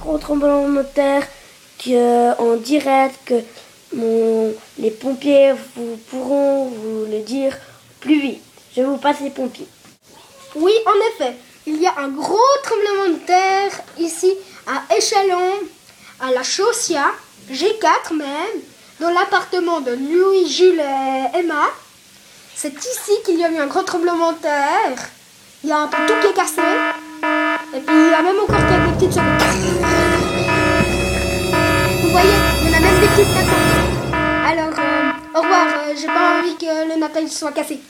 gros tremblement de terre que, en direct que les pompiers vous pourront vous le dire plus vite. Je vous passe les pompiers. Oui, en effet, il y a un gros tremblement de terre ici à Échalon, à la Chaussia, G4 même, dans l'appartement de Louis, Jules et Emma. C'est ici qu'il y a eu un gros tremblement de terre. Il y a un tout qui est cassé. Et puis il y a même encore quelques petites voyez, il y en a même des petites maintenant. Alors, euh, au revoir. euh, J'ai pas envie que le Natal soit cassé.